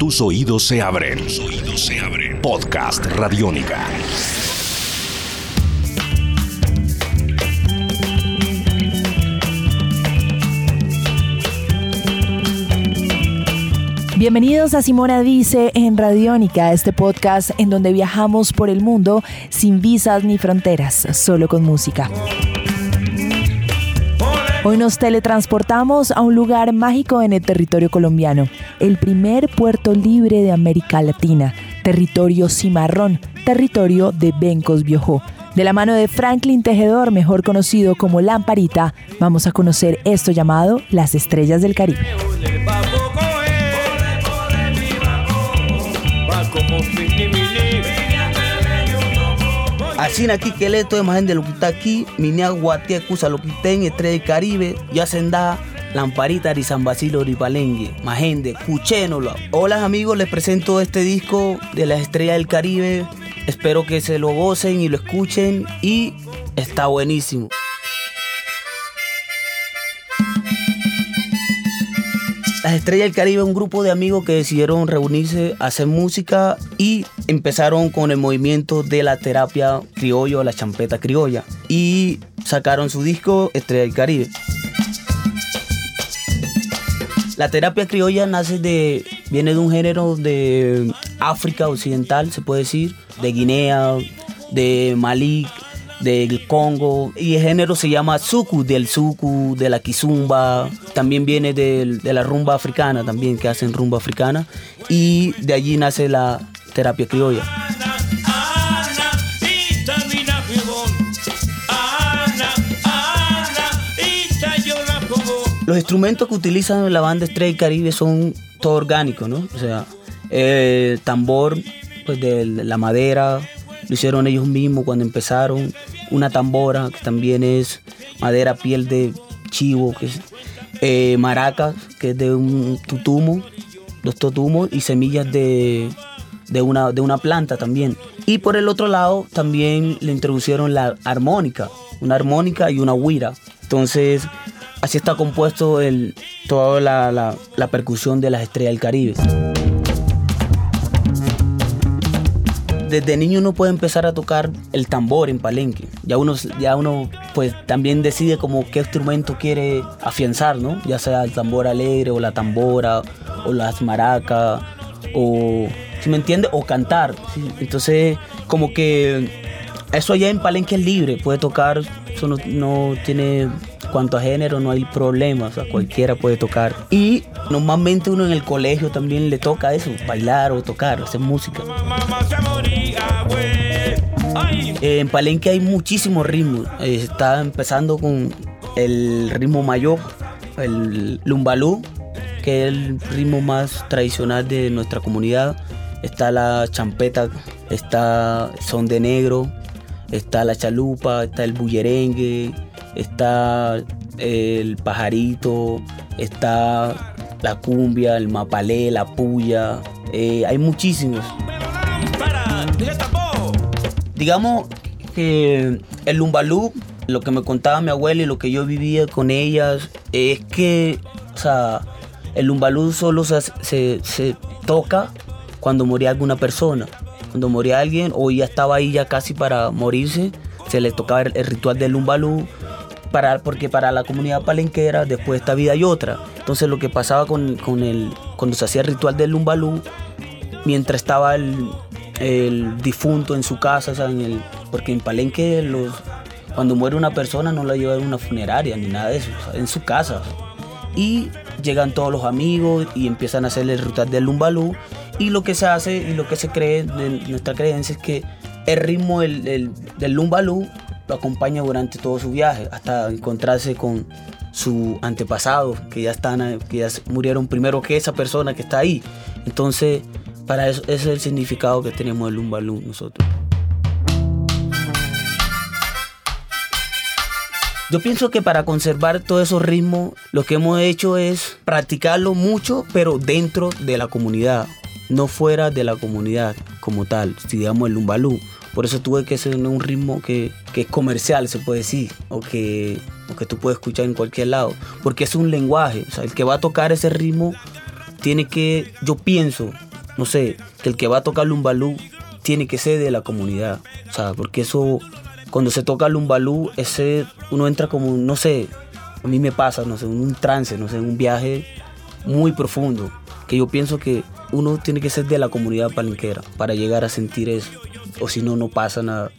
Tus oídos se abren. Tus oídos se abren. Podcast Radiónica. Bienvenidos a Simona Dice en Radiónica, este podcast en donde viajamos por el mundo sin visas ni fronteras, solo con música. Hoy nos teletransportamos a un lugar mágico en el territorio colombiano, el primer puerto libre de América Latina, territorio cimarrón, territorio de Bencos Biojó. De la mano de Franklin Tejedor, mejor conocido como Lamparita, vamos a conocer esto llamado las estrellas del Caribe. Así aquí que leto de imagen de lo que está aquí, minia guatia cusa lo que está en Estrella del Caribe, ya senda Lamparita de San Basilio Ripalengue, Majende, Cuchénola. Hola amigos, les presento este disco de la Estrella del Caribe. Espero que se lo gocen y lo escuchen y está buenísimo. Las Estrellas del Caribe, un grupo de amigos que decidieron reunirse, hacer música y empezaron con el movimiento de la terapia criollo, la champeta criolla. Y sacaron su disco Estrella del Caribe. La terapia criolla nace de, viene de un género de África Occidental, se puede decir, de Guinea, de Malí, del Congo y el género se llama suku, del suku, de la kizumba, también viene de, de la rumba africana, también que hacen rumba africana y de allí nace la terapia criolla. Los instrumentos que utilizan la banda Estrella Caribe son todo orgánicos, ¿no? O sea, el tambor pues de la madera, lo hicieron ellos mismos cuando empezaron. Una tambora, que también es madera, piel de chivo, que es eh, maraca, que es de un tutumo, dos totumos y semillas de, de, una, de una planta también. Y por el otro lado también le introducieron la armónica, una armónica y una huira. Entonces, así está compuesto el, toda la, la percusión de las estrellas del Caribe. Desde niño uno puede empezar a tocar el tambor en palenque. Ya uno, ya uno pues también decide como qué instrumento quiere afianzar, ¿no? Ya sea el tambor alegre o la tambora o las maracas o, si me entiende, o cantar. Entonces, como que eso allá en palenque es libre, puede tocar, eso no, no tiene cuanto a género no hay problema, o sea, cualquiera puede tocar. Y normalmente uno en el colegio también le toca eso, bailar o tocar, hacer música. en Palenque hay muchísimos ritmos. Está empezando con el ritmo mayor, el lumbalú, que es el ritmo más tradicional de nuestra comunidad. Está la champeta, está son de negro, está la chalupa, está el bullerengue, está el pajarito, está la cumbia, el mapalé, la puya, eh, hay muchísimos. Digamos que el lumbalú, lo que me contaba mi abuela y lo que yo vivía con ellas, es que, o sea, el lumbalú solo se, se toca cuando moría alguna persona. Cuando moría alguien o ya estaba ahí ya casi para morirse, se le tocaba el, ritual del lumbalú, para, porque para la comunidad palenquera después de esta vida hay otra. Entonces lo que pasaba con, con el, cuando se hacía el ritual del lumbalú, mientras estaba el, el difunto en su casa, en el, porque en Palenque los, cuando muere una persona no la llevan a una funeraria ni nada de eso, en su casa. Y llegan todos los amigos y empiezan a hacer el ritual del lumbalú y lo que se hace y lo que se cree de nuestra creencia es que el ritmo del, del, del lumbalú lo acompaña durante todo su viaje hasta encontrarse con su antepasado que ya están que ya murieron primero que esa persona que está ahí. Entonces para eso ese es el significado que tenemos el lumbalú nosotros. Yo pienso que para conservar todos esos ritmos, lo que hemos hecho es practicarlo mucho, pero dentro de la comunidad, no fuera de la comunidad como tal, si digamos el lumbalú. Por eso tuve que ser un ritmo que, que es comercial, se puede decir, o que, o que tú puedes escuchar en cualquier lado, porque es un lenguaje. O sea, el que va a tocar ese ritmo tiene que, yo pienso, no sé, que el que va a tocar lumbalú tiene que ser de la comunidad. O sea, porque eso, cuando se toca lumbalú, ese, uno entra como, no sé, a mí me pasa, no sé, un trance, no sé, un viaje muy profundo. Que yo pienso que uno tiene que ser de la comunidad palenquera para llegar a sentir eso. O si no, no pasa nada.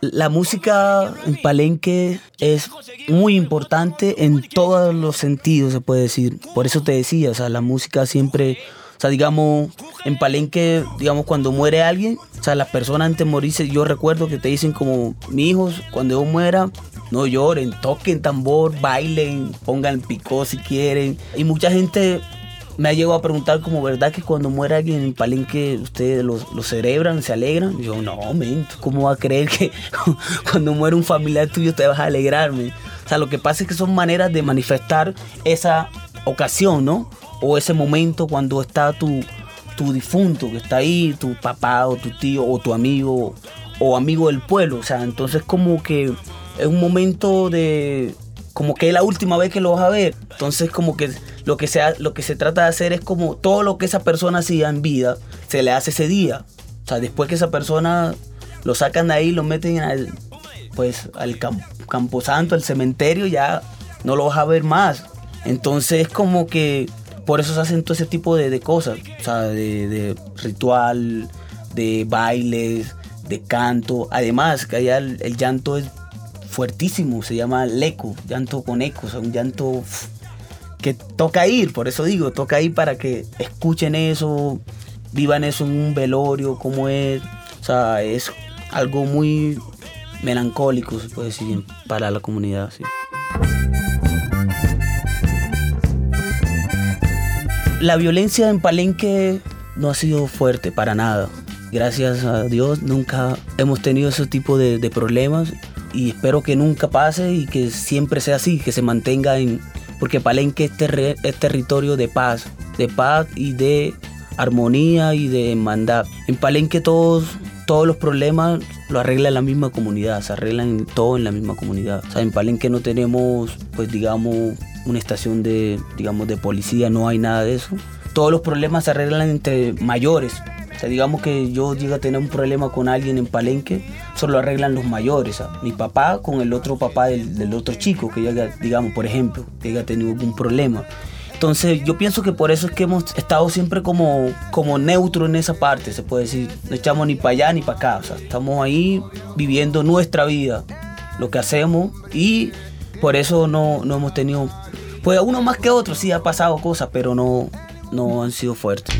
La música en Palenque es muy importante en todos los sentidos, se puede decir. Por eso te decía, o sea, la música siempre, o sea, digamos, en Palenque, digamos, cuando muere alguien, o sea, las personas antes de morirse, yo recuerdo que te dicen como, mi hijos, cuando yo muera, no lloren, toquen tambor, bailen, pongan picó si quieren. Y mucha gente me ha llegado a preguntar como, ¿verdad que cuando muere alguien en Palenque ustedes lo, celebran, se alegran? yo, no, men, ¿cómo va a creer que cuando muere un familiar tuyo te vas a alegrarme? O sea, lo que pasa es que son maneras de manifestar esa ocasión, ¿no? O ese momento cuando está tu, tu difunto, que está ahí, tu papá o tu tío o tu amigo o amigo del pueblo. O sea, entonces como que es un momento de, como que es la última vez que lo vas a ver. Entonces como que lo que, se, lo que se trata de hacer es como todo lo que esa persona hacía en vida, se le hace ese día. O sea, después que esa persona lo sacan de ahí, lo meten al, pues, al camposanto, al cementerio, ya no lo vas a ver más. Entonces como que por eso se hacen todo ese tipo de, cosas, o sea, de, ritual, de bailes, de canto. Además, que allá el llanto es fuertísimo, se llama leco, llanto con eco, o sea, un llanto que toca ir, por eso digo, toca ir para que escuchen eso, vivan eso en un velorio, como es, o sea, es algo muy melancólico, se puede decir, para la comunidad. La violencia en Palenque no ha sido fuerte para nada. Gracias a Dios nunca hemos tenido ese tipo de problemas y espero que nunca pase y que siempre sea así, que se mantenga en... Porque Palenque es, territorio de paz, de paz y de armonía y de hermandad. En Palenque todos, todos los problemas lo arregla la misma comunidad, se arreglan todo en la misma comunidad. O sea, en Palenque no tenemos, pues digamos, una estación de, digamos, de policía, no hay nada de eso. Todos los problemas se arreglan entre mayores, o sea, digamos que yo llego a tener un problema con alguien en Palenque, solo lo arreglan los mayores. Mi papá con el otro papá del, otro chico que llega, digamos, por ejemplo, que haya tenido algún problema. Entonces yo pienso que por eso es que hemos estado siempre como, como neutro en esa parte, se puede decir. No echamos ni para allá ni para acá. Estamos ahí viviendo nuestra vida, lo que hacemos y por eso no, no hemos tenido... Pues uno más que otro sí ha pasado cosas, pero no, no han sido fuertes.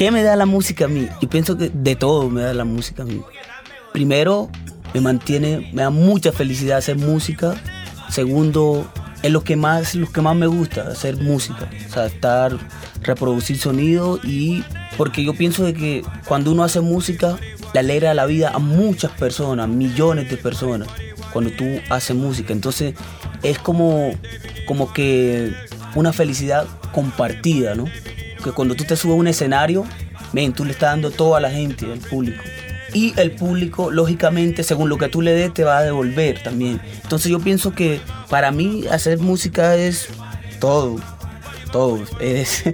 ¿Qué me da la música a mí? Yo pienso que de todo me da la música a mí. Primero, me mantiene, me da mucha felicidad hacer música. Segundo, es lo que más, lo que más me gusta, hacer música. Estar, reproducir sonido y porque yo pienso de que cuando uno hace música, le alegra la vida a muchas personas, millones de personas, cuando tú haces música. Entonces, es como, como que una felicidad compartida, ¿no? Que cuando tú te subes a un escenario, ven, tú le estás dando todo a la gente, al público. Y el público, lógicamente, según lo que tú le des, te va a devolver también. Entonces yo pienso que para mí hacer música es todo, todo. Es,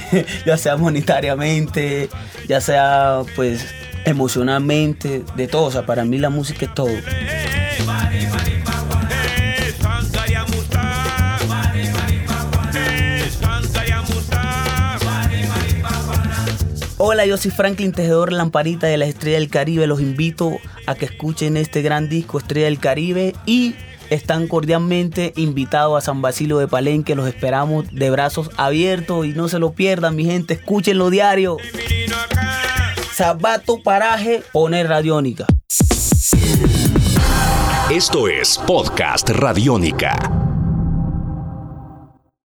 ya sea monetariamente, ya sea pues emocionalmente, de todo. O sea, para mí la música es todo. Hola, yo soy Franklin Tejedor Lamparita de la Estrella del Caribe. Los invito a que escuchen este gran disco Estrella del Caribe y están cordialmente invitados a San Basilio de Palenque. Los esperamos de brazos abiertos y no se lo pierdan, mi gente. Escúchenlo diario. Sabato Paraje, pone Radiónica. Esto es Podcast Radiónica.